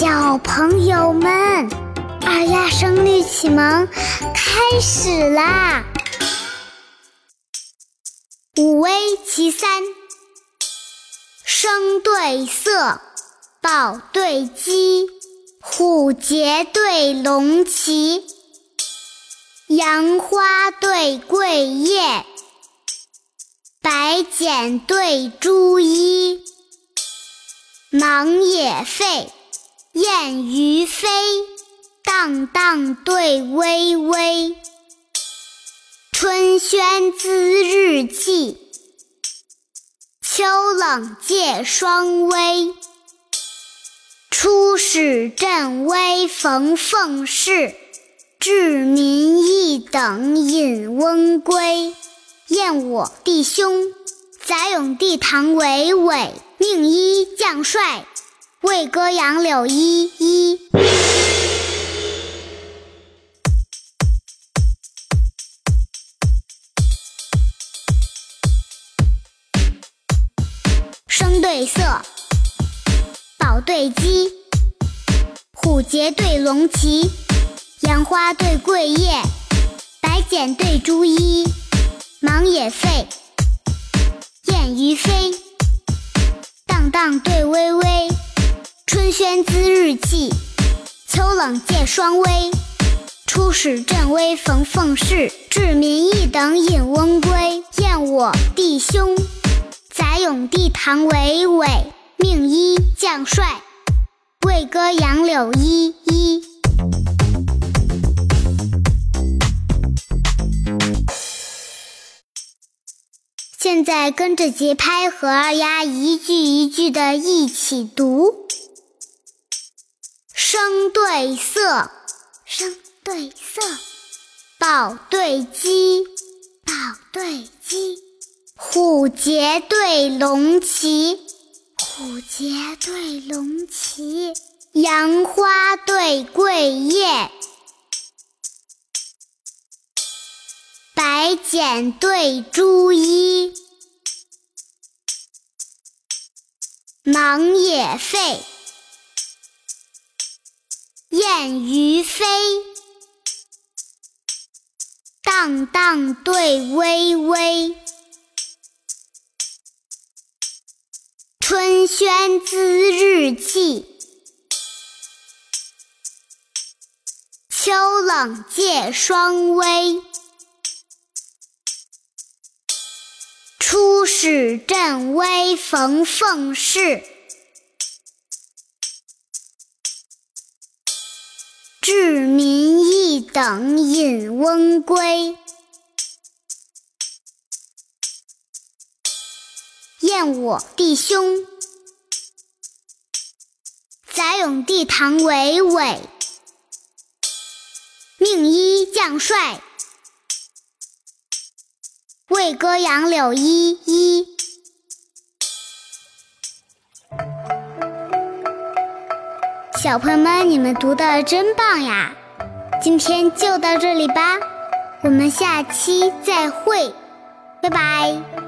小朋友们，二丫声律启蒙开始啦！五危其三：声对色，宝对鸡，虎节对龙旗，杨花对桂叶，白茧对朱衣，忙也废。燕于飞，荡荡对微微。春轩滋日气，秋冷借霜微。初始振威逢凤市，至民一等引翁归。燕我弟兄，载永帝唐维伟，命一将帅。魏歌杨柳依依，声对色，宝对鸡，虎节对龙旗，杨花对桂叶，白茧对朱衣，忙也废，燕于飞，荡荡对微微。春轩滋日气，秋冷借霜微。初始振威逢凤市，至民一等引翁归。燕我弟兄，载永帝唐维伟，命一将帅。魏歌杨柳依依。现在跟着节拍和二丫一句一句的一起读。声对色，声对色，宝对鸡，宝对鸡，虎节对龙旗，虎节对龙旗，杨花对桂叶，白茧对朱衣，忙也废。燕于飞，荡荡对微微。春轩滋日气，秋冷借霜微。初始振威逢凤市。等引翁归。燕我弟兄，载永帝唐维伟，命一将帅。为歌杨柳依依。小朋友们，你们读的真棒呀！今天就到这里吧，我们下期再会，拜拜。